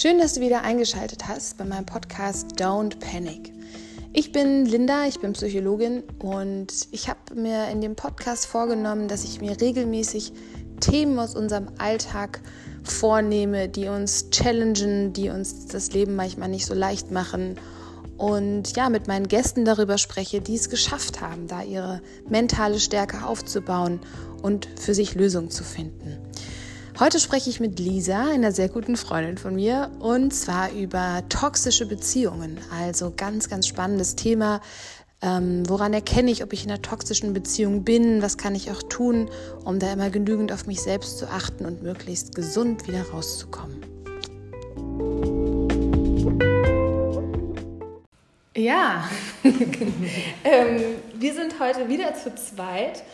Schön, dass du wieder eingeschaltet hast bei meinem Podcast Don't Panic. Ich bin Linda, ich bin Psychologin und ich habe mir in dem Podcast vorgenommen, dass ich mir regelmäßig Themen aus unserem Alltag vornehme, die uns challengen, die uns das Leben manchmal nicht so leicht machen und ja, mit meinen Gästen darüber spreche, die es geschafft haben, da ihre mentale Stärke aufzubauen und für sich Lösungen zu finden. Heute spreche ich mit Lisa, einer sehr guten Freundin von mir, und zwar über toxische Beziehungen. Also ganz, ganz spannendes Thema. Ähm, woran erkenne ich, ob ich in einer toxischen Beziehung bin? Was kann ich auch tun, um da immer genügend auf mich selbst zu achten und möglichst gesund wieder rauszukommen? Ja, ähm, wir sind heute wieder zu zweit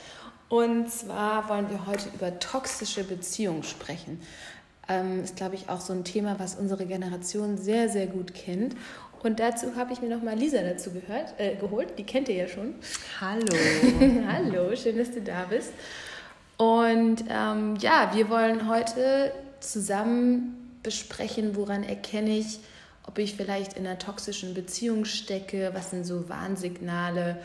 und zwar wollen wir heute über toxische Beziehungen sprechen. Ähm, ist, glaube ich, auch so ein Thema, was unsere Generation sehr, sehr gut kennt. Und dazu habe ich mir nochmal Lisa dazu gehört, äh, geholt. Die kennt ihr ja schon. Hallo. Hallo, schön, dass du da bist. Und ähm, ja, wir wollen heute zusammen besprechen, woran erkenne ich, ob ich vielleicht in einer toxischen Beziehung stecke, was sind so Warnsignale,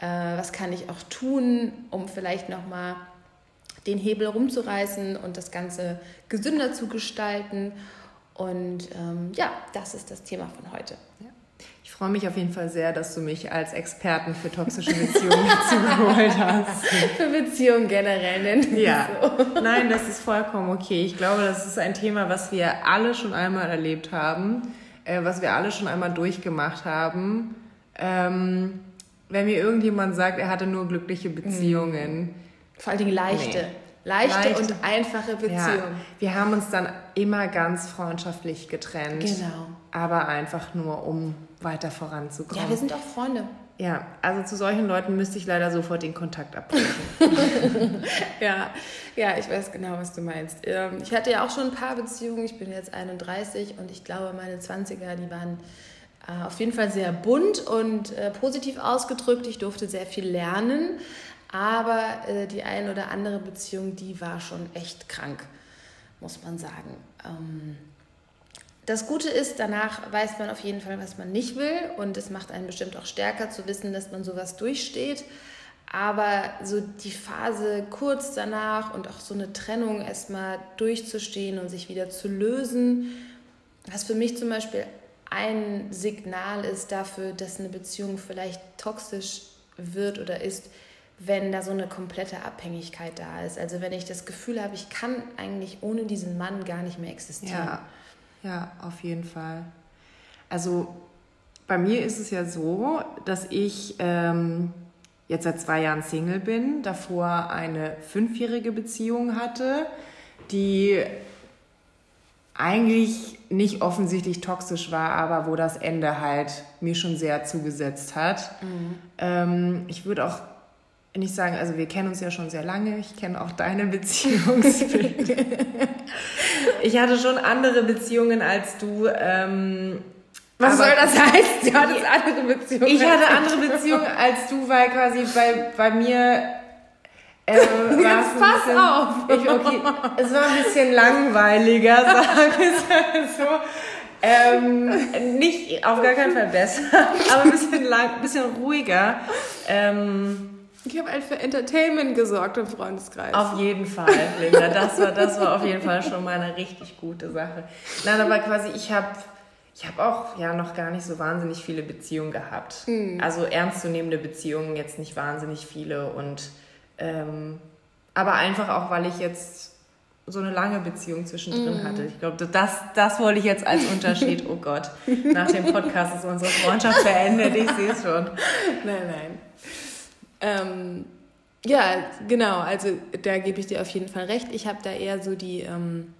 äh, was kann ich auch tun, um vielleicht nochmal den Hebel rumzureißen und das Ganze gesünder zu gestalten. Und ähm, ja, das ist das Thema von heute. Ja. Ich freue mich auf jeden Fall sehr, dass du mich als Experten für toxische Beziehungen dazu geholt hast. Für Beziehungen generell nennen. Ja. So. Nein, das ist vollkommen okay. Ich glaube, das ist ein Thema, was wir alle schon einmal erlebt haben äh, was wir alle schon einmal durchgemacht haben. Ähm, wenn mir irgendjemand sagt, er hatte nur glückliche Beziehungen. Mhm. Vor allen Dingen leichte. Nee. Leichte, leichte, und einfache Beziehungen. Ja. Wir haben uns dann immer ganz freundschaftlich getrennt. Genau. Aber einfach nur, um weiter voranzukommen. Ja, wir sind auch Freunde. Ja, also zu solchen Leuten müsste ich leider sofort den Kontakt abbrechen. ja, ja, ich weiß genau, was du meinst. Ähm, ich hatte ja auch schon ein paar Beziehungen. Ich bin jetzt 31 und ich glaube, meine 20er, die waren äh, auf jeden Fall sehr bunt und äh, positiv ausgedrückt. Ich durfte sehr viel lernen, aber äh, die ein oder andere Beziehung, die war schon echt krank, muss man sagen. Ähm, das Gute ist, danach weiß man auf jeden Fall, was man nicht will und es macht einen bestimmt auch stärker zu wissen, dass man sowas durchsteht. Aber so die Phase kurz danach und auch so eine Trennung erstmal durchzustehen und sich wieder zu lösen, was für mich zum Beispiel ein Signal ist dafür, dass eine Beziehung vielleicht toxisch wird oder ist, wenn da so eine komplette Abhängigkeit da ist. Also wenn ich das Gefühl habe, ich kann eigentlich ohne diesen Mann gar nicht mehr existieren. Ja. Ja, auf jeden Fall. Also bei mir ist es ja so, dass ich ähm, jetzt seit zwei Jahren Single bin, davor eine fünfjährige Beziehung hatte, die eigentlich nicht offensichtlich toxisch war, aber wo das Ende halt mir schon sehr zugesetzt hat. Mhm. Ähm, ich würde auch nicht sagen, also wir kennen uns ja schon sehr lange, ich kenne auch deine Beziehungsbild. ich hatte schon andere Beziehungen als du. Ähm, was soll das heißen? Du hattest andere Beziehungen. Ich hatte andere Beziehungen als du, weil quasi bei, bei mir. Äh, Jetzt pass bisschen, auf! Ich, okay, es war ein bisschen langweiliger, sagen wir es so. Ähm, nicht auf gar keinen Fall besser, aber ein bisschen, lang, bisschen ruhiger. Ähm, ich habe halt für Entertainment gesorgt im Freundeskreis. Auf jeden Fall, Linda. Das war, das war auf jeden Fall schon mal eine richtig gute Sache. Nein, aber quasi, ich habe ich hab auch ja noch gar nicht so wahnsinnig viele Beziehungen gehabt. Mhm. Also ernstzunehmende Beziehungen, jetzt nicht wahnsinnig viele. Und ähm, aber einfach auch, weil ich jetzt so eine lange Beziehung zwischendrin mm. hatte. Ich glaube, das, das wollte ich jetzt als Unterschied. Oh Gott, nach dem Podcast ist unsere Freundschaft beendet. Ich sehe es schon. Nein, nein. Ähm, ja, genau. Also da gebe ich dir auf jeden Fall recht. Ich habe da eher so die, ähm,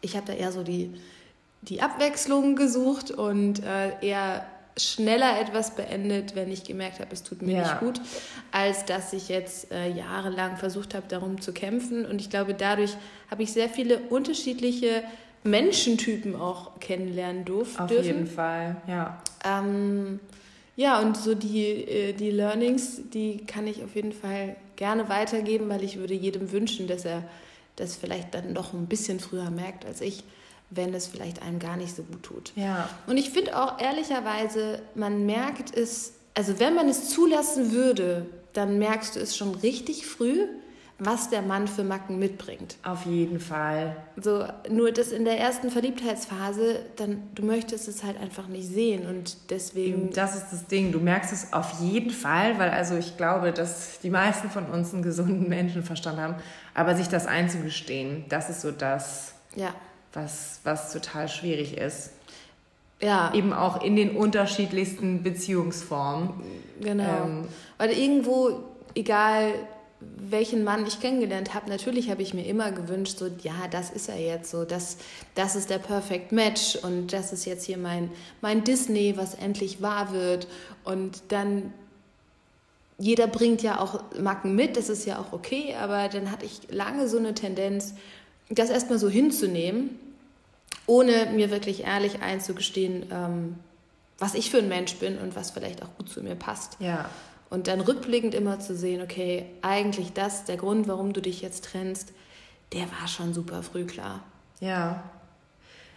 ich habe da eher so die, die Abwechslung gesucht und äh, eher schneller etwas beendet, wenn ich gemerkt habe, es tut mir ja. nicht gut, als dass ich jetzt äh, jahrelang versucht habe, darum zu kämpfen. Und ich glaube, dadurch habe ich sehr viele unterschiedliche Menschentypen auch kennenlernen durften. Auf jeden Fall, ja. Ähm, ja, und so die, äh, die Learnings, die kann ich auf jeden Fall gerne weitergeben, weil ich würde jedem wünschen, dass er das vielleicht dann doch ein bisschen früher merkt als ich, wenn es vielleicht einem gar nicht so gut tut. Ja. Und ich finde auch ehrlicherweise, man merkt es, also wenn man es zulassen würde, dann merkst du es schon richtig früh, was der Mann für Macken mitbringt. Auf jeden Fall. So, nur das in der ersten Verliebtheitsphase, dann du möchtest es halt einfach nicht sehen und deswegen. Das ist das Ding. Du merkst es auf jeden Fall, weil also ich glaube, dass die meisten von uns einen gesunden Menschenverstand haben, aber sich das einzugestehen, das ist so das, ja. Was, was total schwierig ist. Ja. Eben auch in den unterschiedlichsten Beziehungsformen. Genau. Ähm, Weil irgendwo, egal welchen Mann ich kennengelernt habe, natürlich habe ich mir immer gewünscht, so, ja, das ist er jetzt, so, das, das ist der Perfect Match und das ist jetzt hier mein, mein Disney, was endlich wahr wird. Und dann, jeder bringt ja auch Macken mit, das ist ja auch okay, aber dann hatte ich lange so eine Tendenz, das erstmal so hinzunehmen, ohne mir wirklich ehrlich einzugestehen, ähm, was ich für ein Mensch bin und was vielleicht auch gut zu mir passt. Ja. Und dann rückblickend immer zu sehen, okay, eigentlich das, der Grund, warum du dich jetzt trennst, der war schon super früh klar. Ja,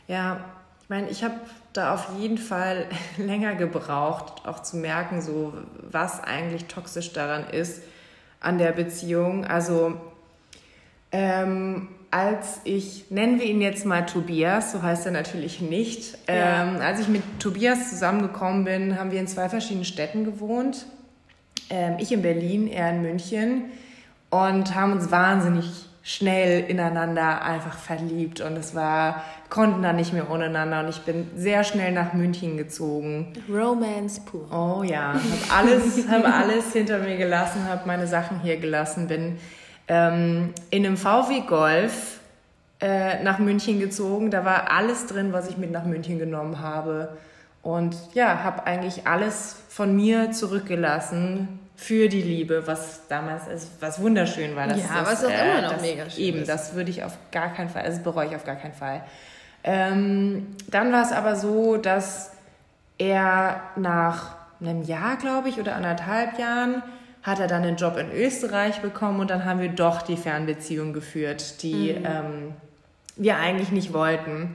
ja, ich meine, ich habe da auf jeden Fall länger gebraucht, auch zu merken, so was eigentlich toxisch daran ist an der Beziehung. Also ähm, als ich, nennen wir ihn jetzt mal Tobias, so heißt er natürlich nicht, ja. ähm, als ich mit Tobias zusammengekommen bin, haben wir in zwei verschiedenen Städten gewohnt ähm, ich in Berlin, er in München und haben uns wahnsinnig schnell ineinander einfach verliebt und es war, konnten da nicht mehr ohneinander und ich bin sehr schnell nach München gezogen. Romance pur. Oh ja, habe alles, hab alles hinter mir gelassen, habe meine Sachen hier gelassen, bin ähm, in einem VW Golf äh, nach München gezogen. Da war alles drin, was ich mit nach München genommen habe. Und ja, habe eigentlich alles von mir zurückgelassen für die Liebe, was damals ist, was wunderschön war. Das, ja, das, was auch äh, immer noch das, mega schön Eben, ist. das würde ich auf gar keinen Fall, also bereue ich auf gar keinen Fall. Ähm, dann war es aber so, dass er nach einem Jahr, glaube ich, oder anderthalb Jahren, hat er dann einen Job in Österreich bekommen und dann haben wir doch die Fernbeziehung geführt, die mhm. ähm, wir eigentlich nicht wollten.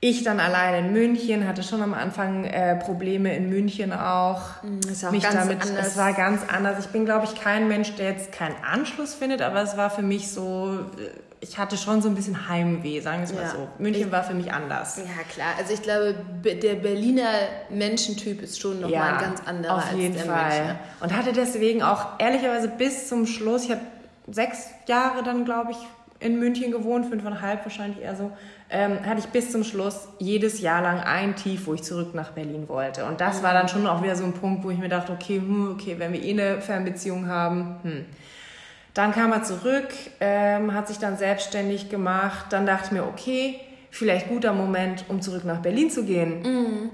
Ich dann allein in München, hatte schon am Anfang äh, Probleme in München auch. Ist auch mich ganz damit, anders. Es war ganz anders. Ich bin, glaube ich, kein Mensch, der jetzt keinen Anschluss findet, aber es war für mich so, äh, ich hatte schon so ein bisschen Heimweh, sagen wir es mal ja. so. München ich, war für mich anders. Ja, klar. Also ich glaube, der Berliner Menschentyp ist schon nochmal ja, ein ganz anderer auf jeden als der Fall. Münchner. Und hatte deswegen auch ehrlicherweise bis zum Schluss, ich habe sechs Jahre dann, glaube ich, in München gewohnt, fünfeinhalb wahrscheinlich eher so ähm, hatte ich bis zum Schluss jedes Jahr lang ein Tief, wo ich zurück nach Berlin wollte. Und das war dann schon auch wieder so ein Punkt, wo ich mir dachte, okay, hm, okay, wenn wir eh eine Fernbeziehung haben, hm. Dann kam er zurück, ähm, hat sich dann selbstständig gemacht. Dann dachte ich mir, okay, vielleicht guter Moment, um zurück nach Berlin zu gehen. Mhm.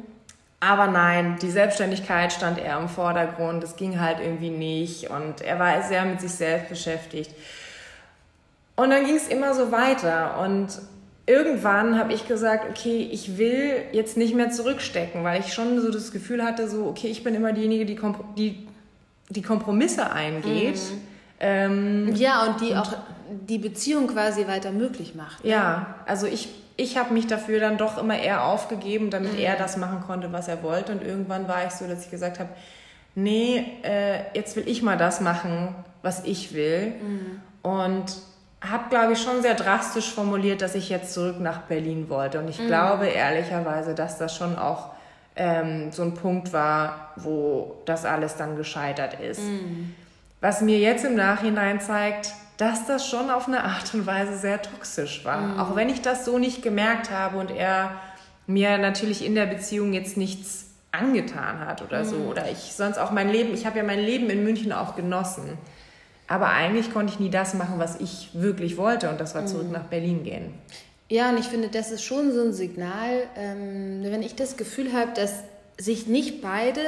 Aber nein, die Selbstständigkeit stand eher im Vordergrund. Es ging halt irgendwie nicht. Und er war sehr mit sich selbst beschäftigt. Und dann ging es immer so weiter. Und irgendwann habe ich gesagt, okay, ich will jetzt nicht mehr zurückstecken, weil ich schon so das Gefühl hatte, so, okay, ich bin immer diejenige, die, Kompr die, die Kompromisse eingeht. Mhm. Ähm, ja, und die und, auch die Beziehung quasi weiter möglich macht. Ne? Ja, also ich, ich habe mich dafür dann doch immer eher aufgegeben, damit mhm. er das machen konnte, was er wollte. Und irgendwann war ich so, dass ich gesagt habe, nee, äh, jetzt will ich mal das machen, was ich will. Mhm. Und habe, glaube ich, schon sehr drastisch formuliert, dass ich jetzt zurück nach Berlin wollte. Und ich mhm. glaube ehrlicherweise, dass das schon auch ähm, so ein Punkt war, wo das alles dann gescheitert ist. Mhm. Was mir jetzt im Nachhinein zeigt, dass das schon auf eine Art und Weise sehr toxisch war. Mhm. Auch wenn ich das so nicht gemerkt habe und er mir natürlich in der Beziehung jetzt nichts angetan hat oder so. Mhm. Oder ich sonst auch mein Leben, ich habe ja mein Leben in München auch genossen. Aber eigentlich konnte ich nie das machen, was ich wirklich wollte und das war zurück mhm. nach Berlin gehen. Ja, und ich finde, das ist schon so ein Signal, ähm, wenn ich das Gefühl habe, dass sich nicht beide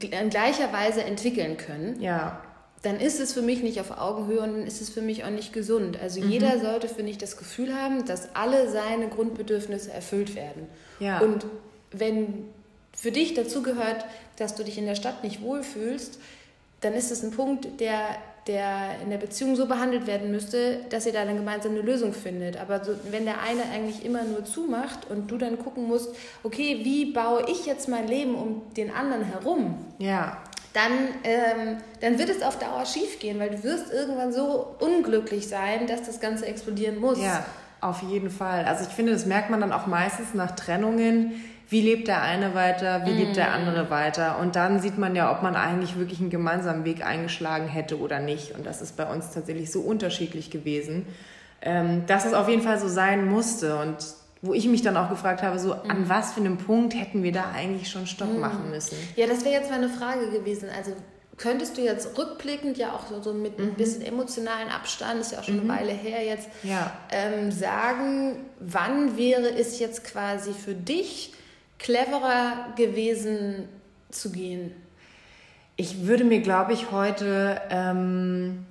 in gleicher Weise entwickeln können, ja. Dann ist es für mich nicht auf Augenhöhe und dann ist es für mich auch nicht gesund. Also mhm. jeder sollte, finde ich, das Gefühl haben, dass alle seine Grundbedürfnisse erfüllt werden. Ja. Und wenn für dich dazu gehört, dass du dich in der Stadt nicht wohlfühlst, dann ist es ein Punkt, der, der in der Beziehung so behandelt werden müsste, dass ihr da eine gemeinsame Lösung findet. Aber so, wenn der eine eigentlich immer nur zumacht und du dann gucken musst, okay, wie baue ich jetzt mein Leben um den anderen herum? Ja. Dann, ähm, dann wird es auf Dauer schief gehen, weil du wirst irgendwann so unglücklich sein, dass das Ganze explodieren muss. Ja, auf jeden Fall. Also ich finde, das merkt man dann auch meistens nach Trennungen wie lebt der eine weiter, wie lebt der andere mm. weiter. Und dann sieht man ja, ob man eigentlich wirklich einen gemeinsamen Weg eingeschlagen hätte oder nicht. Und das ist bei uns tatsächlich so unterschiedlich gewesen, ähm, dass es auf jeden Fall so sein musste. Und wo ich mich dann auch gefragt habe, so an mm. was für einem Punkt hätten wir da eigentlich schon Stopp mm. machen müssen? Ja, das wäre jetzt meine Frage gewesen. Also könntest du jetzt rückblickend ja auch so, so mit mhm. ein bisschen emotionalen Abstand, ist ja auch schon mhm. eine Weile her jetzt, ja. ähm, sagen, wann wäre es jetzt quasi für dich cleverer gewesen zu gehen? Ich würde mir, glaube ich, heute, ähm,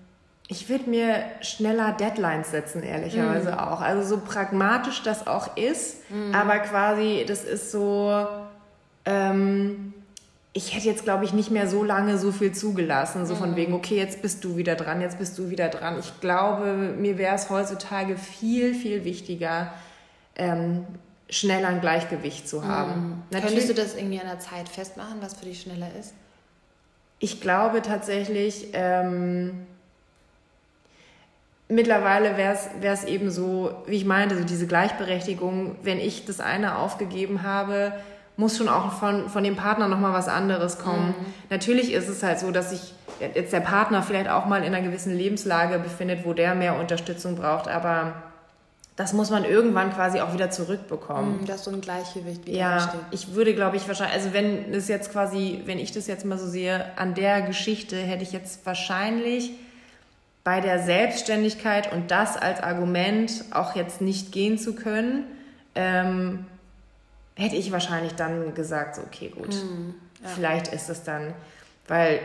ich würde mir schneller Deadlines setzen, ehrlicherweise mm. auch. Also so pragmatisch das auch ist, mm. aber quasi, das ist so, ähm, ich hätte jetzt, glaube ich, nicht mehr so lange so viel zugelassen, so von mm. wegen, okay, jetzt bist du wieder dran, jetzt bist du wieder dran. Ich glaube, mir wäre es heutzutage viel, viel wichtiger, ähm, schneller ein Gleichgewicht zu haben. Mhm. Könntest du das irgendwie an der Zeit festmachen, was für dich schneller ist? Ich glaube tatsächlich, ähm, mittlerweile wäre es eben so, wie ich meinte, so diese Gleichberechtigung, wenn ich das eine aufgegeben habe, muss schon auch von, von dem Partner nochmal was anderes kommen. Mhm. Natürlich ist es halt so, dass sich jetzt der Partner vielleicht auch mal in einer gewissen Lebenslage befindet, wo der mehr Unterstützung braucht, aber das muss man irgendwann quasi auch wieder zurückbekommen. Mm, dass so ein Gleichgewicht wieder Ja, entsteht. ich würde, glaube ich, wahrscheinlich, also wenn es jetzt quasi, wenn ich das jetzt mal so sehe, an der Geschichte hätte ich jetzt wahrscheinlich bei der Selbstständigkeit und das als Argument auch jetzt nicht gehen zu können, ähm, hätte ich wahrscheinlich dann gesagt, so, okay, gut, mm, ja. vielleicht ist es dann, weil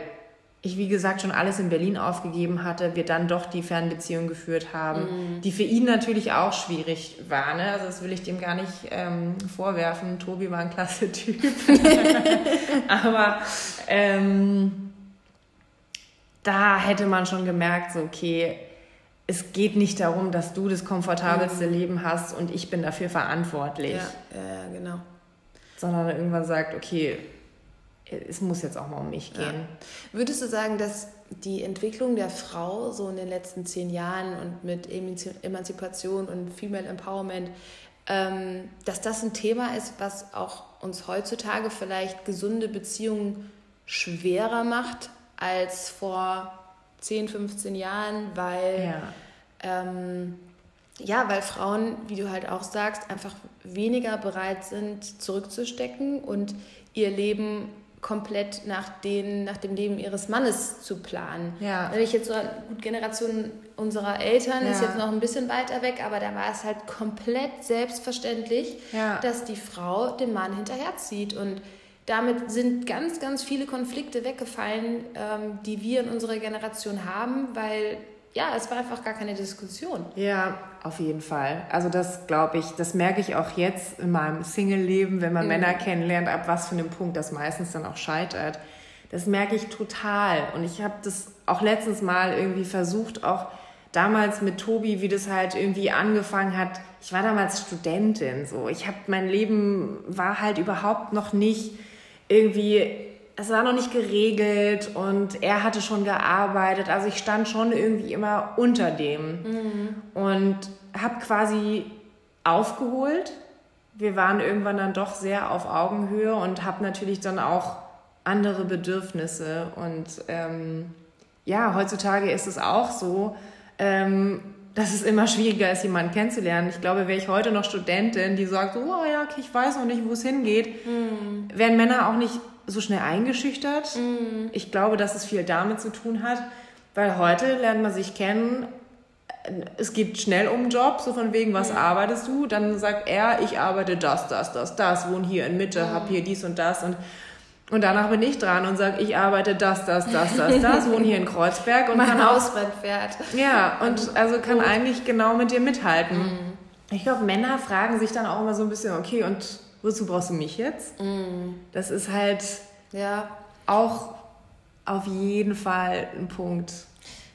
ich, wie gesagt, schon alles in Berlin aufgegeben hatte, wir dann doch die Fernbeziehung geführt haben, mm. die für ihn natürlich auch schwierig war. Ne? Also das will ich dem gar nicht ähm, vorwerfen. Tobi war ein klasse Typ. Aber ähm, da hätte man schon gemerkt, so okay, es geht nicht darum, dass du das komfortabelste mm. Leben hast und ich bin dafür verantwortlich. Ja, ja, genau. Sondern irgendwann sagt, okay, es muss jetzt auch mal um mich gehen. Ja. Würdest du sagen, dass die Entwicklung der Frau so in den letzten zehn Jahren und mit Emanzipation und Female Empowerment, ähm, dass das ein Thema ist, was auch uns heutzutage vielleicht gesunde Beziehungen schwerer macht als vor 10, 15 Jahren, weil ja. Ähm, ja, weil Frauen, wie du halt auch sagst, einfach weniger bereit sind, zurückzustecken und ihr Leben komplett nach, den, nach dem Leben ihres Mannes zu planen. Ja. Wenn ich jetzt so, gut, Generation unserer Eltern ja. ist jetzt noch ein bisschen weiter weg, aber da war es halt komplett selbstverständlich, ja. dass die Frau dem Mann hinterherzieht und damit sind ganz, ganz viele Konflikte weggefallen, ähm, die wir in unserer Generation haben, weil ja, es war einfach gar keine Diskussion. Ja, auf jeden Fall. Also das glaube ich, das merke ich auch jetzt in meinem Single-Leben, wenn man mhm. Männer kennenlernt, ab was für einem Punkt das meistens dann auch scheitert. Das merke ich total. Und ich habe das auch letztens mal irgendwie versucht, auch damals mit Tobi, wie das halt irgendwie angefangen hat. Ich war damals Studentin, so. Ich habe mein Leben war halt überhaupt noch nicht irgendwie es war noch nicht geregelt und er hatte schon gearbeitet. Also ich stand schon irgendwie immer unter dem mhm. und habe quasi aufgeholt. Wir waren irgendwann dann doch sehr auf Augenhöhe und habe natürlich dann auch andere Bedürfnisse. Und ähm, ja, heutzutage ist es auch so, ähm, dass es immer schwieriger ist, jemanden kennenzulernen. Ich glaube, wäre ich heute noch Studentin, die sagt, oh ja, okay, ich weiß noch nicht, wo es hingeht, mhm. wären Männer auch nicht so schnell eingeschüchtert. Mhm. Ich glaube, dass es viel damit zu tun hat, weil heute lernt man sich kennen. Es geht schnell um Job, so von wegen, was mhm. arbeitest du? Dann sagt er, ich arbeite das, das, das, das, wohne hier in Mitte, mhm. habe hier dies und das und und danach bin ich dran und sage, ich arbeite das, das, das, das, das, wohne hier in Kreuzberg und mein kann Hausbrand fährt. Ja, und also kann Gut. eigentlich genau mit dir mithalten. Mhm. Ich glaube, Männer fragen sich dann auch immer so ein bisschen, okay, und wozu brauchst du mich jetzt? Mm. Das ist halt ja. auch auf jeden Fall ein Punkt.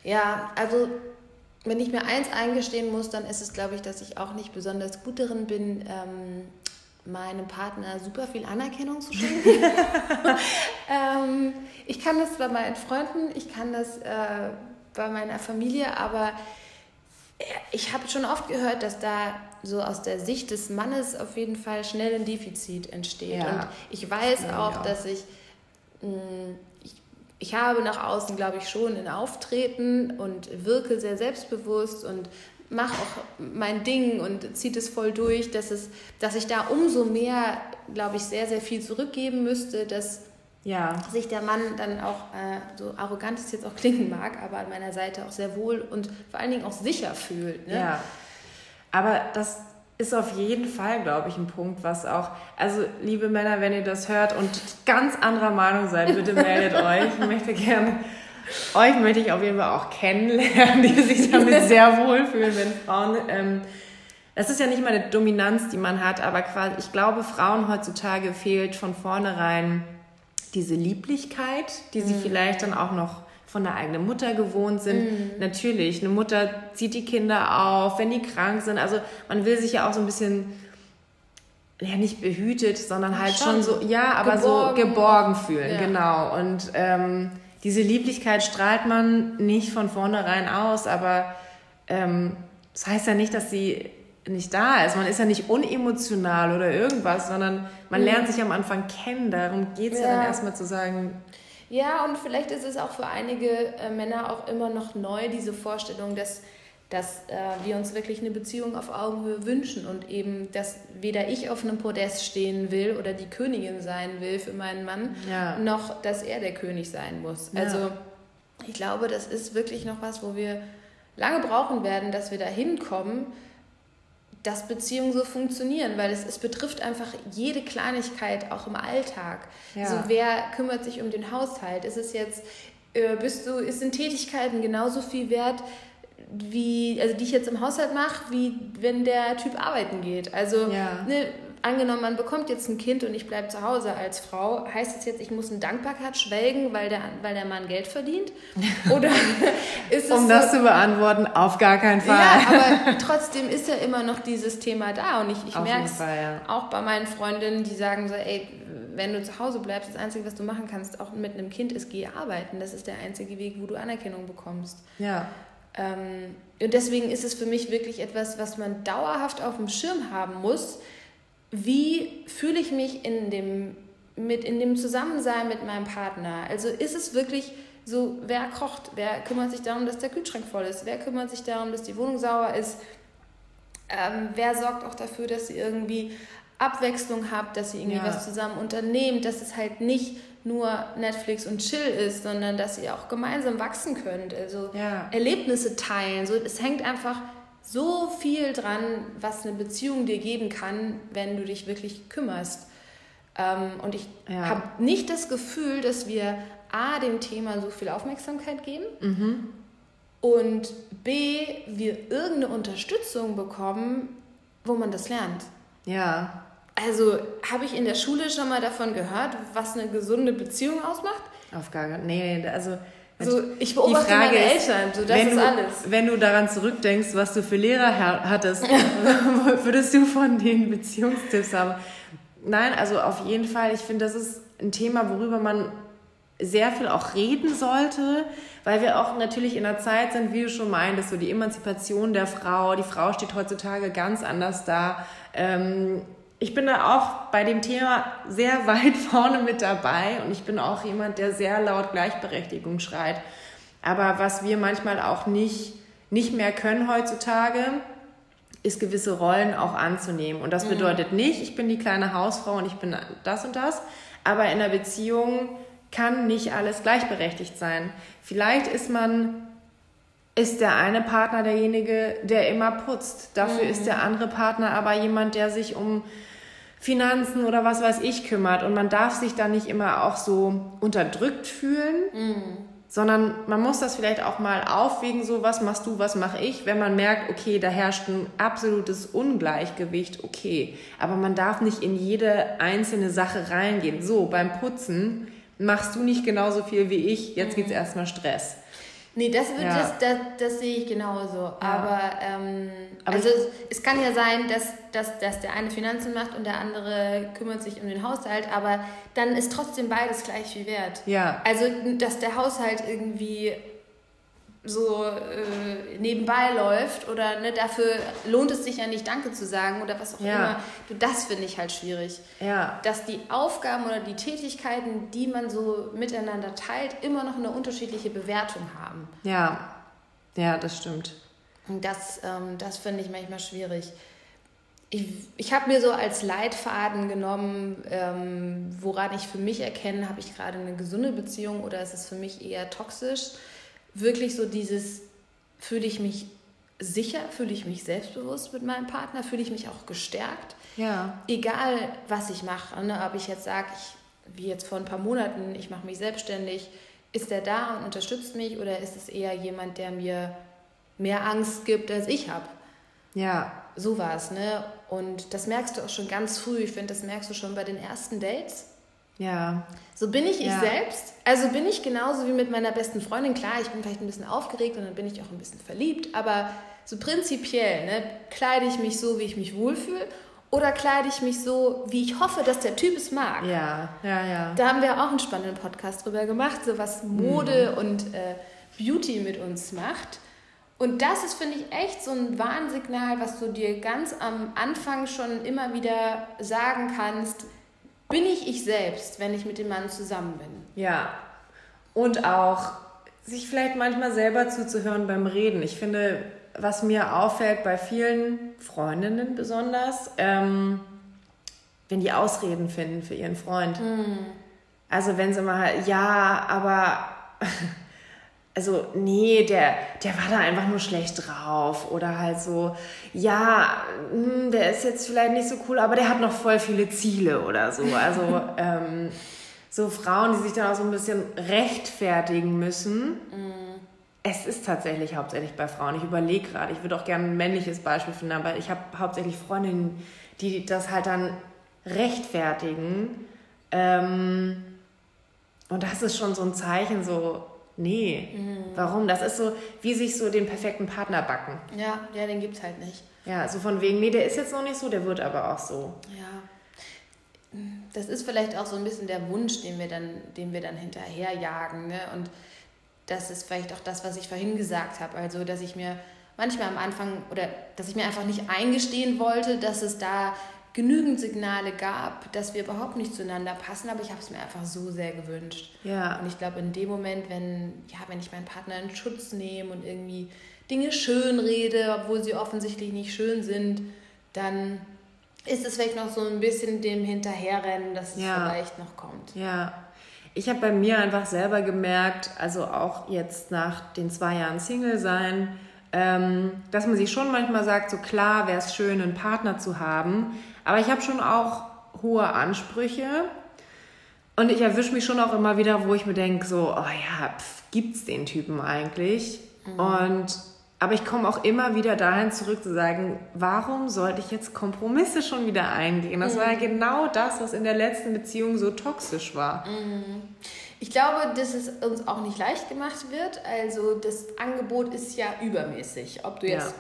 Ja, also wenn ich mir eins eingestehen muss, dann ist es, glaube ich, dass ich auch nicht besonders gut darin bin, ähm, meinem Partner super viel Anerkennung zu schenken. ähm, ich kann das bei meinen Freunden, ich kann das äh, bei meiner Familie, aber ich habe schon oft gehört, dass da so aus der Sicht des Mannes auf jeden Fall schnell ein Defizit entsteht. Ja. Und ich weiß ja, auch, ja. dass ich, mh, ich, ich habe nach außen, glaube ich, schon ein Auftreten und wirke sehr selbstbewusst und mache auch mein Ding und ziehe es voll durch, dass, es, dass ich da umso mehr, glaube ich, sehr, sehr viel zurückgeben müsste, dass ja. sich der Mann dann auch, äh, so arrogant es jetzt auch klingen mag, aber an meiner Seite auch sehr wohl und vor allen Dingen auch sicher fühlt. Ne? Ja. Aber das ist auf jeden Fall, glaube ich, ein Punkt, was auch, also liebe Männer, wenn ihr das hört und ganz anderer Meinung seid, bitte meldet euch. Ich möchte gerne, euch möchte ich auf jeden Fall auch kennenlernen, die sich damit sehr wohlfühlen, wenn Frauen, ähm, das ist ja nicht mal eine Dominanz, die man hat, aber quasi, ich glaube, Frauen heutzutage fehlt von vornherein diese Lieblichkeit, die sie mhm. vielleicht dann auch noch von der eigenen Mutter gewohnt sind. Mhm. Natürlich, eine Mutter zieht die Kinder auf, wenn die krank sind. Also man will sich ja auch so ein bisschen, ja nicht behütet, sondern halt schon, schon so, ja, aber geborgen. so geborgen fühlen, ja. genau. Und ähm, diese Lieblichkeit strahlt man nicht von vornherein aus, aber ähm, das heißt ja nicht, dass sie nicht da ist. Man ist ja nicht unemotional oder irgendwas, sondern man mhm. lernt sich am Anfang kennen. Darum geht es ja. ja dann erstmal zu sagen, ja, und vielleicht ist es auch für einige äh, Männer auch immer noch neu, diese Vorstellung, dass, dass äh, wir uns wirklich eine Beziehung auf Augenhöhe wünschen und eben, dass weder ich auf einem Podest stehen will oder die Königin sein will für meinen Mann, ja. noch dass er der König sein muss. Ja. Also ich glaube, das ist wirklich noch was, wo wir lange brauchen werden, dass wir da hinkommen dass Beziehungen so funktionieren, weil es, es betrifft einfach jede Kleinigkeit auch im Alltag. Ja. Also wer kümmert sich um den Haushalt? Ist es jetzt, äh, bist du, ist in Tätigkeiten genauso viel wert, wie, also die ich jetzt im Haushalt mache, wie wenn der Typ arbeiten geht. Also ja. ne, angenommen, man bekommt jetzt ein Kind und ich bleibe zu Hause als Frau, heißt das jetzt, ich muss in Dankbarkeit schwelgen, weil der, weil der Mann Geld verdient? Oder ist es Um das so, zu beantworten, auf gar keinen Fall. Ja, aber trotzdem ist ja immer noch dieses Thema da und ich, ich merke es ja. auch bei meinen Freundinnen, die sagen so, ey, wenn du zu Hause bleibst, das Einzige, was du machen kannst, auch mit einem Kind, ist geh arbeiten. Das ist der einzige Weg, wo du Anerkennung bekommst. Ja. Ähm, und deswegen ist es für mich wirklich etwas, was man dauerhaft auf dem Schirm haben muss, wie fühle ich mich in dem, mit, in dem Zusammensein mit meinem Partner? Also ist es wirklich so, wer kocht, wer kümmert sich darum, dass der Kühlschrank voll ist, wer kümmert sich darum, dass die Wohnung sauber ist, ähm, wer sorgt auch dafür, dass ihr irgendwie Abwechslung habt, dass ihr irgendwie ja. was zusammen unternehmt, dass es halt nicht nur Netflix und Chill ist, sondern dass ihr auch gemeinsam wachsen könnt, also ja. Erlebnisse teilen. So, es hängt einfach so viel dran, was eine Beziehung dir geben kann, wenn du dich wirklich kümmerst. Ähm, und ich ja. habe nicht das Gefühl, dass wir A, dem Thema so viel Aufmerksamkeit geben mhm. und B, wir irgendeine Unterstützung bekommen, wo man das lernt. Ja. Also habe ich in der Schule schon mal davon gehört, was eine gesunde Beziehung ausmacht? Auf gar keinen Nee, also so, ich beobachte meine ist, Eltern, so das ist du, alles. Wenn du daran zurückdenkst, was du für Lehrer hattest, würdest du von den Beziehungstipps haben? Nein, also auf jeden Fall. Ich finde, das ist ein Thema, worüber man sehr viel auch reden sollte, weil wir auch natürlich in einer Zeit sind, wie du schon meintest, so die Emanzipation der Frau. Die Frau steht heutzutage ganz anders da. Ähm, ich bin da auch bei dem Thema sehr weit vorne mit dabei und ich bin auch jemand, der sehr laut Gleichberechtigung schreit. Aber was wir manchmal auch nicht, nicht mehr können heutzutage, ist gewisse Rollen auch anzunehmen. Und das mhm. bedeutet nicht, ich bin die kleine Hausfrau und ich bin das und das. Aber in einer Beziehung kann nicht alles gleichberechtigt sein. Vielleicht ist man ist der eine Partner derjenige, der immer putzt. Dafür mhm. ist der andere Partner aber jemand, der sich um Finanzen oder was weiß ich kümmert. Und man darf sich da nicht immer auch so unterdrückt fühlen, mhm. sondern man muss das vielleicht auch mal aufwägen, so was machst du, was mache ich, wenn man merkt, okay, da herrscht ein absolutes Ungleichgewicht, okay. Aber man darf nicht in jede einzelne Sache reingehen. So, beim Putzen machst du nicht genauso viel wie ich, jetzt mhm. es erstmal Stress. Nee, das, wird, Ja. das, das, das sehe ich genauso. Aber, ähm, Aber also es, es kann ja sein, dass, dass, dass der eine Finanzen macht und der andere kümmert sich um den Haushalt, aber dann ist trotzdem beides gleich viel wert. Ja. Also, dass der Haushalt irgendwie so äh, nebenbei läuft oder ne, dafür lohnt es sich ja nicht Danke zu sagen oder was auch Ja. immer. Du, das finde ich halt schwierig. Ja. Dass die Aufgaben oder die Tätigkeiten, die man so miteinander teilt, immer noch eine unterschiedliche Bewertung haben. Ja. Ja, das stimmt. Und das, ähm, das finde ich manchmal schwierig. Ich, ich habe mir so als Leitfaden genommen, ähm, woran ich für mich erkenne, habe ich gerade eine gesunde Beziehung oder ist es für mich eher toxisch. Wirklich so dieses, fühle ich mich sicher, fühle ich mich selbstbewusst mit meinem Partner, fühle ich mich auch gestärkt. Ja. Egal, was ich mache, ne, ob ich jetzt sage, ich, wie jetzt vor ein paar Monaten, ich mache mich selbstständig, ist der da und unterstützt mich oder ist es eher jemand, der mir mehr Angst gibt, als ich habe? Ja. So war es, ne? Und das merkst du auch schon ganz früh. Ich finde, das merkst du schon bei den ersten Dates. Ja. So bin ich ich Ja. selbst. Also bin ich genauso wie mit meiner besten Freundin. Klar, ich bin vielleicht ein bisschen aufgeregt und dann bin ich auch ein bisschen verliebt. Aber so prinzipiell, ne, kleide ich mich so, wie ich mich wohlfühle? Oder kleide ich mich so, wie ich hoffe, dass der Typ es mag? Ja. Ja, ja. Da haben wir auch einen spannenden Podcast drüber gemacht, so was Mode Mhm. und äh, Beauty mit uns macht. Und das ist, finde ich, echt so ein Warnsignal, was du dir ganz am Anfang schon immer wieder sagen kannst. Bin ich ich selbst, wenn ich mit dem Mann zusammen bin? Ja. Und auch sich vielleicht manchmal selber zuzuhören beim Reden. Ich finde, was mir auffällt bei vielen Freundinnen besonders, ähm, wenn die Ausreden finden für ihren Freund. Also wenn sie mal, ja, aber also nee, der, der war da einfach nur schlecht drauf. Oder halt so, ja, hm, der ist jetzt vielleicht nicht so cool, aber der hat noch voll viele Ziele oder so. Also ähm, so Frauen, die sich dann auch so ein bisschen rechtfertigen müssen. Es ist tatsächlich hauptsächlich bei Frauen. Ich überlege gerade, ich würde auch gerne ein männliches Beispiel finden, aber ich habe hauptsächlich Freundinnen, die das halt dann rechtfertigen. Ähm, und das ist schon so ein Zeichen, so, nee, warum? Das ist so, wie sich so den perfekten Partner backen. Ja, ja, den gibt's halt nicht. Ja, so von wegen, nee, der ist jetzt noch nicht so, der wird aber auch so. Ja. Das ist vielleicht auch so ein bisschen der Wunsch, den wir dann, den wir dann hinterherjagen. Ne? Und das ist vielleicht auch das, was ich vorhin gesagt habe. Also, dass ich mir manchmal am Anfang oder dass ich mir einfach nicht eingestehen wollte, dass es da genügend Signale gab, dass wir überhaupt nicht zueinander passen, aber ich habe es mir einfach so sehr gewünscht. Ja. Und ich glaube, in dem Moment, wenn, ja, wenn ich meinen Partner in Schutz nehme und irgendwie Dinge schön rede, obwohl sie offensichtlich nicht schön sind, dann ist es vielleicht noch so ein bisschen dem Hinterherrennen, dass es Ja. vielleicht noch kommt. Ja, ich habe bei mir einfach selber gemerkt, also auch jetzt nach den zwei Jahren Single sein, ähm, dass man sich schon manchmal sagt, so klar wäre es schön, einen Partner zu haben, aber ich habe schon auch hohe Ansprüche und ich erwische mich schon auch immer wieder, wo ich mir denke, so, oh ja, pf, gibt's den Typen eigentlich? Und aber ich komme auch immer wieder dahin zurück zu sagen, warum sollte ich jetzt Kompromisse schon wieder eingehen? Das war ja genau das, was in der letzten Beziehung so toxisch war. Ich glaube, dass es uns auch nicht leicht gemacht wird. Also das Angebot ist ja übermäßig. Ob du jetzt Ja.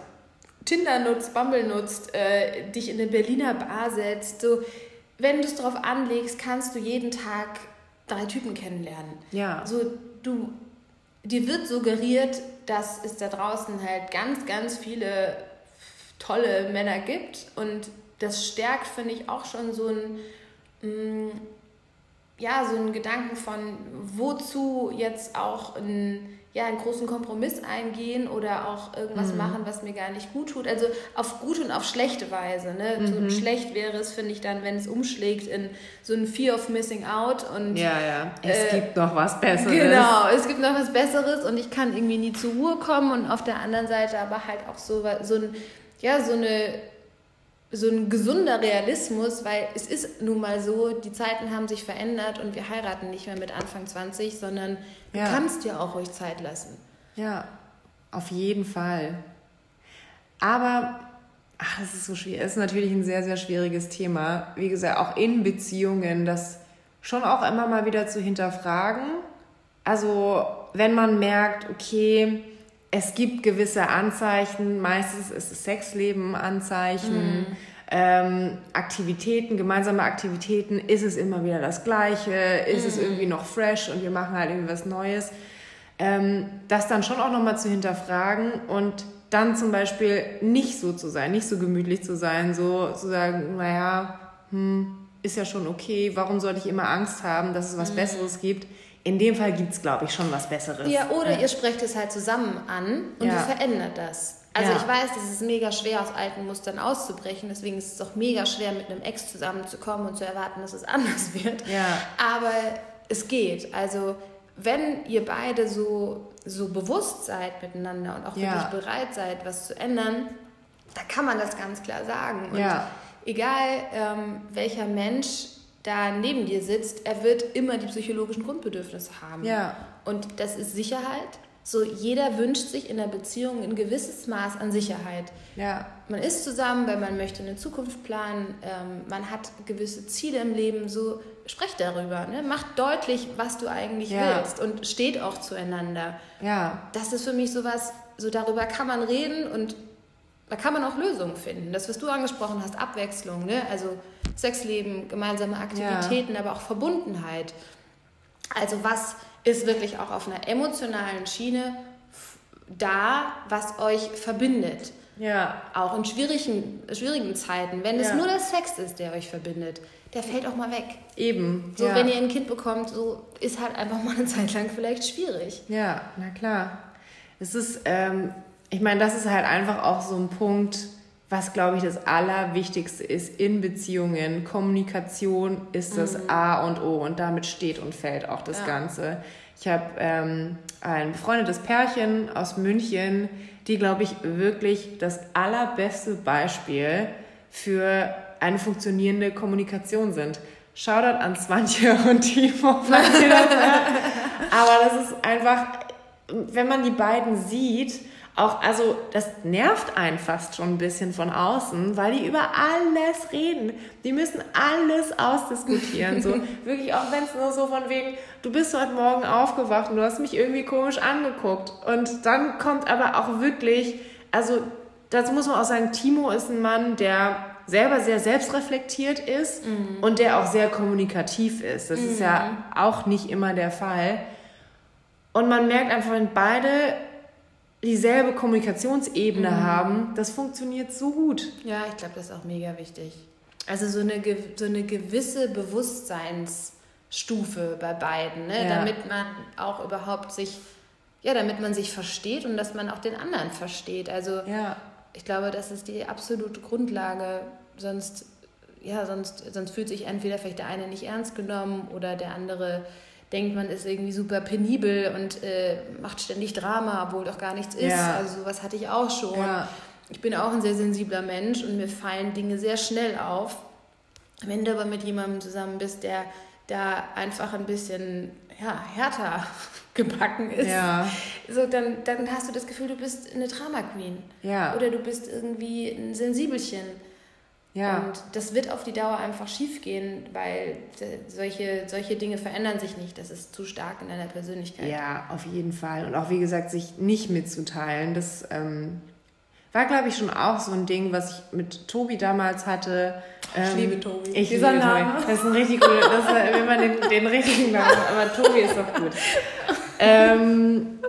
Tinder nutzt, Bumble nutzt, äh, dich in eine Berliner Bar setzt, so, wenn du es drauf anlegst, kannst du jeden Tag drei Typen kennenlernen. Ja. So, du, dir wird suggeriert, dass es da draußen halt ganz, ganz viele tolle Männer gibt und das stärkt, finde ich, auch schon so ein, mm, ja, so einen Gedanken von, wozu jetzt auch ein, ja, einen großen Kompromiss eingehen oder auch irgendwas machen, was mir gar nicht gut tut. Also auf gute und auf schlechte Weise. Ne? So schlecht wäre es, finde ich, dann, wenn es umschlägt in so ein Fear of Missing Out und Ja, ja. Es Äh, gibt noch was Besseres. Genau, es gibt noch was Besseres und ich kann irgendwie nie zur Ruhe kommen und auf der anderen Seite aber halt auch so, so ein, ja, so eine so ein gesunder Realismus, weil es ist nun mal so, die Zeiten haben sich verändert und wir heiraten nicht mehr mit Anfang 20, sondern du Ja. kannst dir auch ruhig Zeit lassen. Ja, auf jeden Fall. Aber, ach, das ist so schwierig. Es ist natürlich ein sehr, sehr schwieriges Thema. Wie gesagt, auch in Beziehungen, das schon auch immer mal wieder zu hinterfragen. Also, wenn man merkt, okay, es gibt gewisse Anzeichen, meistens ist es Sexleben Anzeichen, mhm. ähm, Aktivitäten, gemeinsame Aktivitäten, ist es immer wieder das Gleiche, ist mhm. es irgendwie noch fresh und wir machen halt irgendwie was Neues. Ähm, das dann schon auch nochmal zu hinterfragen und dann zum Beispiel nicht so zu sein, nicht so gemütlich zu sein, so zu sagen, naja, hm, ist ja schon okay, warum sollte ich immer Angst haben, dass es was mhm. Besseres gibt? In dem Fall gibt es, glaube ich, schon was Besseres. Ja, oder ja. ihr sprecht es halt zusammen an und ja. ihr verändert das. Also ja. ich weiß, es ist mega schwer, aus alten Mustern auszubrechen. Deswegen ist es auch mega schwer, mit einem Ex zusammenzukommen und zu erwarten, dass es anders wird. Ja. Aber es geht. Also wenn ihr beide so, so bewusst seid miteinander und auch wirklich bereit seid, was zu ändern, da kann man das ganz klar sagen. Und ja egal ähm, welcher Mensch da neben dir sitzt, er wird immer die psychologischen Grundbedürfnisse haben. Ja. Und das ist Sicherheit. So, jeder wünscht sich in der Beziehung ein gewisses Maß an Sicherheit. Ja. Man ist zusammen, weil man möchte eine Zukunft planen, ähm, man hat gewisse Ziele im Leben, so sprecht darüber, ne? macht deutlich, was du eigentlich ja. willst und steht auch zueinander. Ja. Das ist für mich sowas, so darüber kann man reden und da kann man auch Lösungen finden. Das, was du angesprochen hast, Abwechslung, ne? also Sexleben, gemeinsame Aktivitäten, ja. aber auch Verbundenheit. Also was ist wirklich auch auf einer emotionalen Schiene da, was euch verbindet? Ja. Auch in schwierigen, schwierigen Zeiten. Wenn es nur der Sex ist, der euch verbindet, der fällt auch mal weg. Eben. So, ja. wenn ihr ein Kind bekommt, so ist halt einfach mal eine Zeit lang vielleicht schwierig. Ja, na klar. Es ist, ähm, ich meine, das ist halt einfach auch so ein Punkt, was, glaube ich, das Allerwichtigste ist in Beziehungen. Kommunikation ist das mhm. A und O und damit steht und fällt auch das ja. Ganze. Ich habe ähm, ein befreundetes Pärchen aus München, die, glaube ich, wirklich das allerbeste Beispiel für eine funktionierende Kommunikation sind. Shoutout an Swantje und Timo, falls ihr das Aber das ist einfach, wenn man die beiden sieht, auch, also das nervt einen fast schon ein bisschen von außen, weil die über alles reden. Die müssen alles ausdiskutieren. So wirklich, auch wenn es nur so von wegen, du bist heute Morgen aufgewacht und du hast mich irgendwie komisch angeguckt. Und dann kommt aber auch wirklich, also dazu muss man auch sagen, Timo ist ein Mann, der selber sehr selbstreflektiert ist mhm. und der auch sehr kommunikativ ist. Das mhm. ist ja mhm. auch nicht immer der Fall. Und man merkt einfach, wenn beide dieselbe Kommunikationsebene mhm. haben, das funktioniert so gut. Ja, ich glaube, das ist auch mega wichtig. Also so eine, so eine gewisse Bewusstseinsstufe bei beiden, ne? Ja. damit man auch überhaupt sich, ja, damit man sich versteht und dass man auch den anderen versteht. Also ja. ich glaube, das ist die absolute Grundlage, sonst, ja, sonst, sonst fühlt sich entweder vielleicht der eine nicht ernst genommen oder der andere denkt, man ist irgendwie super penibel und äh, macht ständig Drama, obwohl doch gar nichts ist. Ja. Also sowas hatte ich auch schon. Ja. Ich bin auch ein sehr sensibler Mensch und mir fallen Dinge sehr schnell auf. Wenn du aber mit jemandem zusammen bist, der da einfach ein bisschen ja, härter gebacken ist, ja. so, dann, dann hast du das Gefühl, du bist eine Drama Queen. Ja. Oder du bist irgendwie ein Sensibelchen. Ja. Und das wird auf die Dauer einfach schief gehen, weil solche, solche Dinge verändern sich nicht. Das ist zu stark in deiner Persönlichkeit. Ja, auf jeden Fall. Und auch, wie gesagt, sich nicht mitzuteilen. Das ähm, war, glaube ich, schon auch so ein Ding, was ich mit Tobi damals hatte. Ähm, ich liebe Tobi. Ich Dieser liebe Name. Tobi. Das ist ein richtig cooler, das ist, wenn man den, den richtigen Namen, aber Tobi ist doch gut. Ähm,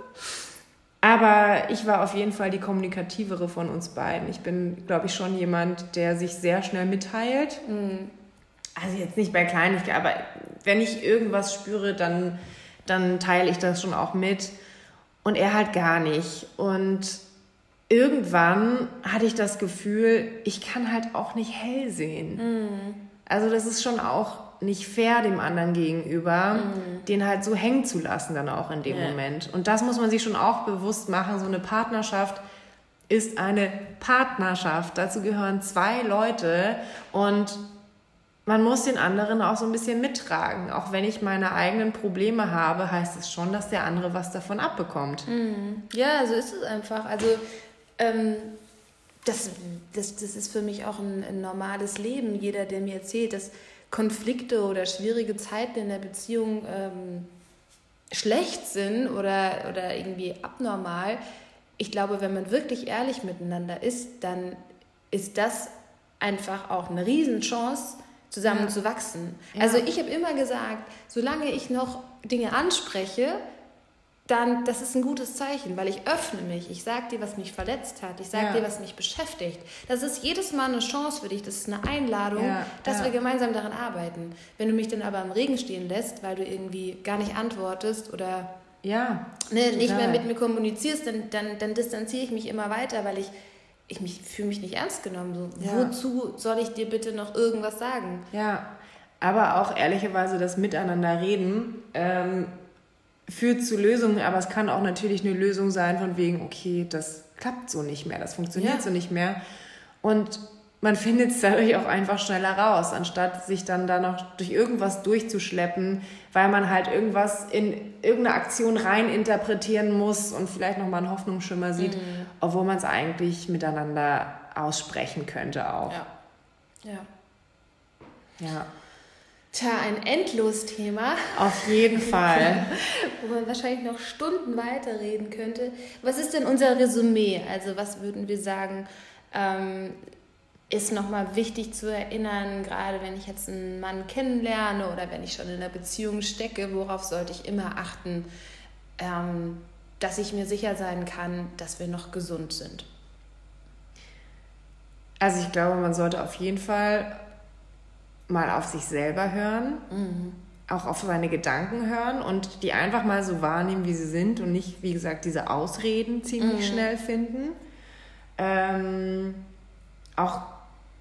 aber ich war auf jeden Fall die kommunikativere von uns beiden. Ich bin, glaube ich, schon jemand, der sich sehr schnell mitteilt. Mhm. Also jetzt nicht bei Kleinigkeiten, aber wenn ich irgendwas spüre, dann, dann teile ich das schon auch mit. Und er halt gar nicht. Und irgendwann hatte ich das Gefühl, ich kann halt auch nicht hell sehen. Mhm. Also das ist schon auch nicht fair dem anderen gegenüber, mhm. den halt so hängen zu lassen dann auch in dem ja. Moment. Und das muss man sich schon auch bewusst machen. So eine Partnerschaft ist eine Partnerschaft. Dazu gehören zwei Leute und man muss den anderen auch so ein bisschen mittragen. Auch wenn ich meine eigenen Probleme habe, heißt es schon, dass der andere was davon abbekommt. Mhm. Ja, so ist es einfach. Also ähm, das, das, das ist für mich auch ein, ein normales Leben. Jeder, der mir erzählt, dass Konflikte oder schwierige Zeiten in der Beziehung ähm, schlecht sind oder, oder irgendwie abnormal. Ich glaube, wenn man wirklich ehrlich miteinander ist, dann ist das einfach auch eine Riesenchance, zusammen ja. zu wachsen. Ja. Also ich habe immer gesagt, solange ich noch Dinge anspreche, dann das ist ein gutes Zeichen, weil ich öffne mich. Ich sage dir, was mich verletzt hat. Ich sage ja. dir, was mich beschäftigt. Das ist jedes Mal eine Chance für dich. Das ist eine Einladung, ja. dass ja. wir gemeinsam daran arbeiten. Wenn du mich dann aber im Regen stehen lässt, weil du irgendwie gar nicht antwortest oder ja, ne, nicht mehr mit mir kommunizierst, dann, dann, dann distanziere ich mich immer weiter, weil ich ich mich fühle mich nicht ernst genommen. So. Wozu soll ich dir bitte noch irgendwas sagen? Ja, aber auch ehrlicherweise das Miteinander reden ähm, führt zu Lösungen, aber es kann auch natürlich eine Lösung sein von wegen, okay, das klappt so nicht mehr, das funktioniert ja. so nicht mehr. Und man findet es dadurch auch einfach schneller raus, anstatt sich dann da noch durch irgendwas durchzuschleppen, weil man halt irgendwas in irgendeine Aktion rein interpretieren muss und vielleicht nochmal einen Hoffnungsschimmer sieht, mhm. obwohl man es eigentlich miteinander aussprechen könnte auch. Ja. Ja. ja. Tja, ein Endlos-Thema. Auf jeden Fall. Wo man wahrscheinlich noch Stunden weiterreden könnte. Was ist denn unser Resümee? Also was würden wir sagen? Ähm, ist nochmal wichtig zu erinnern, gerade wenn ich jetzt einen Mann kennenlerne oder wenn ich schon in einer Beziehung stecke, worauf sollte ich immer achten, ähm, dass ich mir sicher sein kann, dass wir noch gesund sind. Also ich glaube, man sollte auf jeden Fall mal auf sich selber hören, mhm. auch auf seine Gedanken hören und die einfach mal so wahrnehmen, wie sie sind und nicht, wie gesagt, diese Ausreden ziemlich mhm. schnell finden. Ähm, auch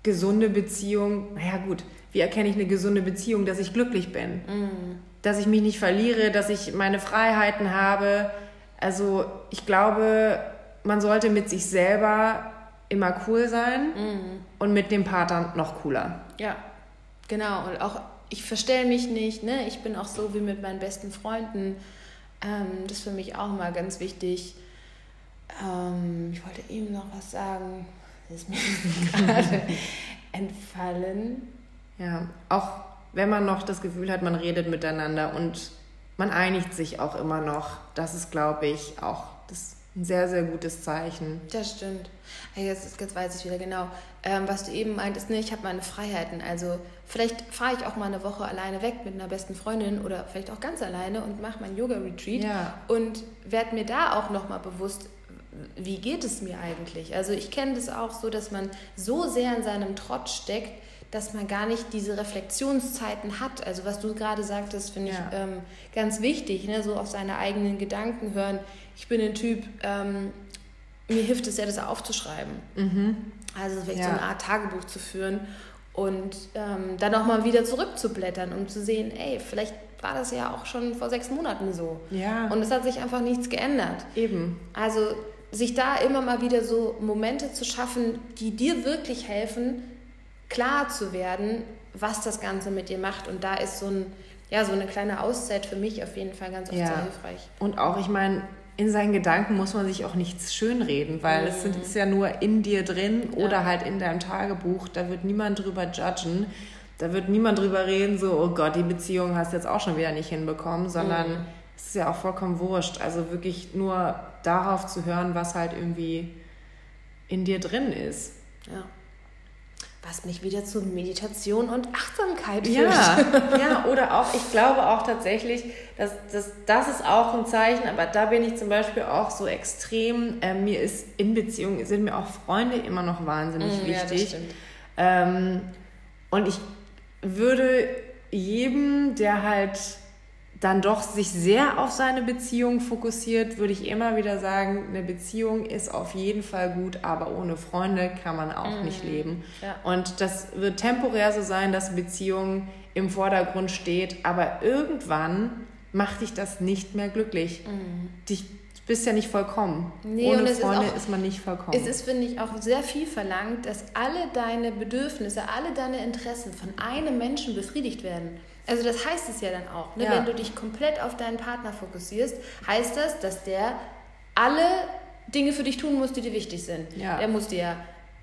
gesunde Beziehung, naja gut, wie erkenne ich eine gesunde Beziehung, dass ich glücklich bin, mm. dass ich mich nicht verliere, dass ich meine Freiheiten habe. Also ich glaube, man sollte mit sich selber immer cool sein mm. und mit dem Partner noch cooler. Ja, genau. Und auch ich verstelle mich nicht, ne? ich bin auch so wie mit meinen besten Freunden. Ähm, das ist für mich auch mal ganz wichtig. Ähm, ich wollte eben noch was sagen ist mir gerade entfallen. Ja, auch wenn man noch das Gefühl hat, man redet miteinander und man einigt sich auch immer noch. Das ist, glaube ich, auch das ein sehr, sehr gutes Zeichen. Das stimmt. Jetzt, jetzt weiß ich wieder genau, ähm, was du eben meintest. Ne, ich habe meine Freiheiten. Also vielleicht fahre ich auch mal eine Woche alleine weg mit einer besten Freundin oder vielleicht auch ganz alleine und mache mein Yoga-Retreat ja. und werde mir da auch nochmal bewusst, wie geht es mir eigentlich? Also ich kenne das auch so, dass man so sehr in seinem Trott steckt, dass man gar nicht diese Reflexionszeiten hat. Also was du gerade sagtest, finde ja. ich ähm, ganz wichtig, ne? so auf seine eigenen Gedanken hören. Ich bin ein Typ, ähm, mir hilft es ja, das aufzuschreiben. Mhm. Also vielleicht ja. so eine Art Tagebuch zu führen und ähm, dann auch mal wieder zurückzublättern, um zu sehen, ey, vielleicht war das ja auch schon vor sechs Monaten so. Ja. Und es hat sich einfach nichts geändert. Eben. Also sich da immer mal wieder so Momente zu schaffen, die dir wirklich helfen, klar zu werden, was das Ganze mit dir macht. Und da ist so, ein, ja, so eine kleine Auszeit für mich auf jeden Fall ganz oft ja. sehr hilfreich. Und auch, ich meine, in seinen Gedanken muss man sich auch nichts schönreden, weil mhm. es ist ja nur in dir drin ja. oder halt in deinem Tagebuch. Da wird niemand drüber judgen. Da wird niemand drüber reden, so, oh Gott, die Beziehung hast du jetzt auch schon wieder nicht hinbekommen, sondern mhm. es ist ja auch vollkommen wurscht. Also wirklich nur darauf zu hören, was halt irgendwie in dir drin ist. Ja. Was mich wieder zu Meditation und Achtsamkeit führt. Ja, ja oder auch, ich glaube auch tatsächlich, dass, dass das ist auch ein Zeichen, aber da bin ich zum Beispiel auch so extrem, äh, mir ist in Beziehung, sind mir auch Freunde immer noch wahnsinnig mm, wichtig. Ja, ähm, und ich würde jedem, der halt dann doch sich sehr auf seine Beziehung fokussiert, würde ich immer wieder sagen, eine Beziehung ist auf jeden Fall gut, aber ohne Freunde kann man auch mhm. nicht leben. Ja. Und das wird temporär so sein, dass Beziehung im Vordergrund steht, aber irgendwann macht dich das nicht mehr glücklich. Mhm. Dich bist ja nicht vollkommen. Nee, Ohne Freunde ist, auch, ist, man nicht vollkommen. Es ist, finde ich, auch sehr viel verlangt, dass alle deine Bedürfnisse, alle deine Interessen von einem Menschen befriedigt werden. Also das heißt es ja dann auch. Ne? Ja. Wenn du dich komplett auf deinen Partner fokussierst, heißt das, dass der alle Dinge für dich tun muss, die dir wichtig sind. Ja. Der muss dir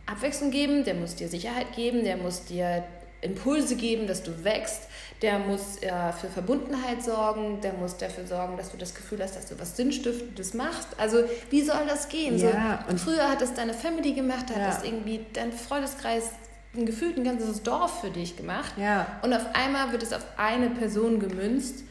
Abwechslung geben, der muss dir Sicherheit geben, der muss dir Impulse geben, dass du wächst. Der muss äh, für Verbundenheit sorgen, der muss dafür sorgen, dass du das Gefühl hast, dass du was Sinnstiftendes machst. Also wie soll das gehen? Ja, so, früher hat es deine Family gemacht, hat ja. es irgendwie dein Freundeskreis ein gefühlt ein ganzes Dorf für dich gemacht. Ja. Und auf einmal wird es auf eine Person gemünzt.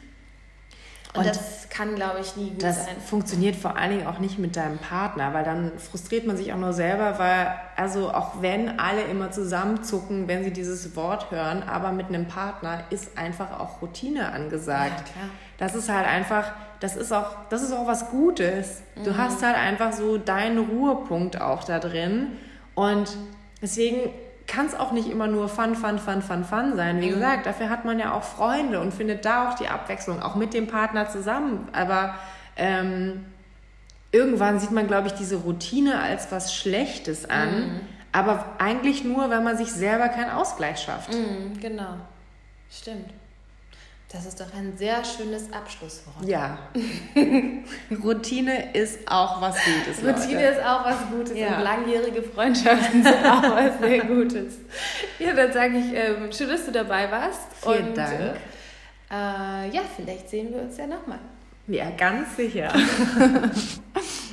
Und, und das kann, glaube ich, nie gut das sein. Das funktioniert vor allen Dingen auch nicht mit deinem Partner, weil dann frustriert man sich auch nur selber, weil, also auch wenn alle immer zusammenzucken, wenn sie dieses Wort hören, aber mit einem Partner ist einfach auch Routine angesagt. Ja. Das ist halt einfach, das ist auch, das ist auch was Gutes. Du mhm. hast halt einfach so deinen Ruhepunkt auch da drin. Und deswegen kann es auch nicht immer nur Fun, Fun, Fun, Fun, Fun sein. Wie mhm. gesagt, dafür hat man ja auch Freunde und findet da auch die Abwechslung, auch mit dem Partner zusammen. Aber ähm, irgendwann sieht man, glaube ich, diese Routine als was Schlechtes an. Mhm. Aber eigentlich nur, wenn man sich selber keinen Ausgleich schafft. Mhm, genau. Stimmt. Das ist doch ein sehr schönes Abschlusswort. Ja. Routine ist auch was Gutes. Routine Leute. ist auch was Gutes ja. und langjährige Freundschaften sind auch was sehr Gutes. Ja, dann sage ich, ähm, schön, dass du dabei warst. Vielen und, Dank. Äh, ja, vielleicht sehen wir uns ja nochmal. Ja, ganz sicher.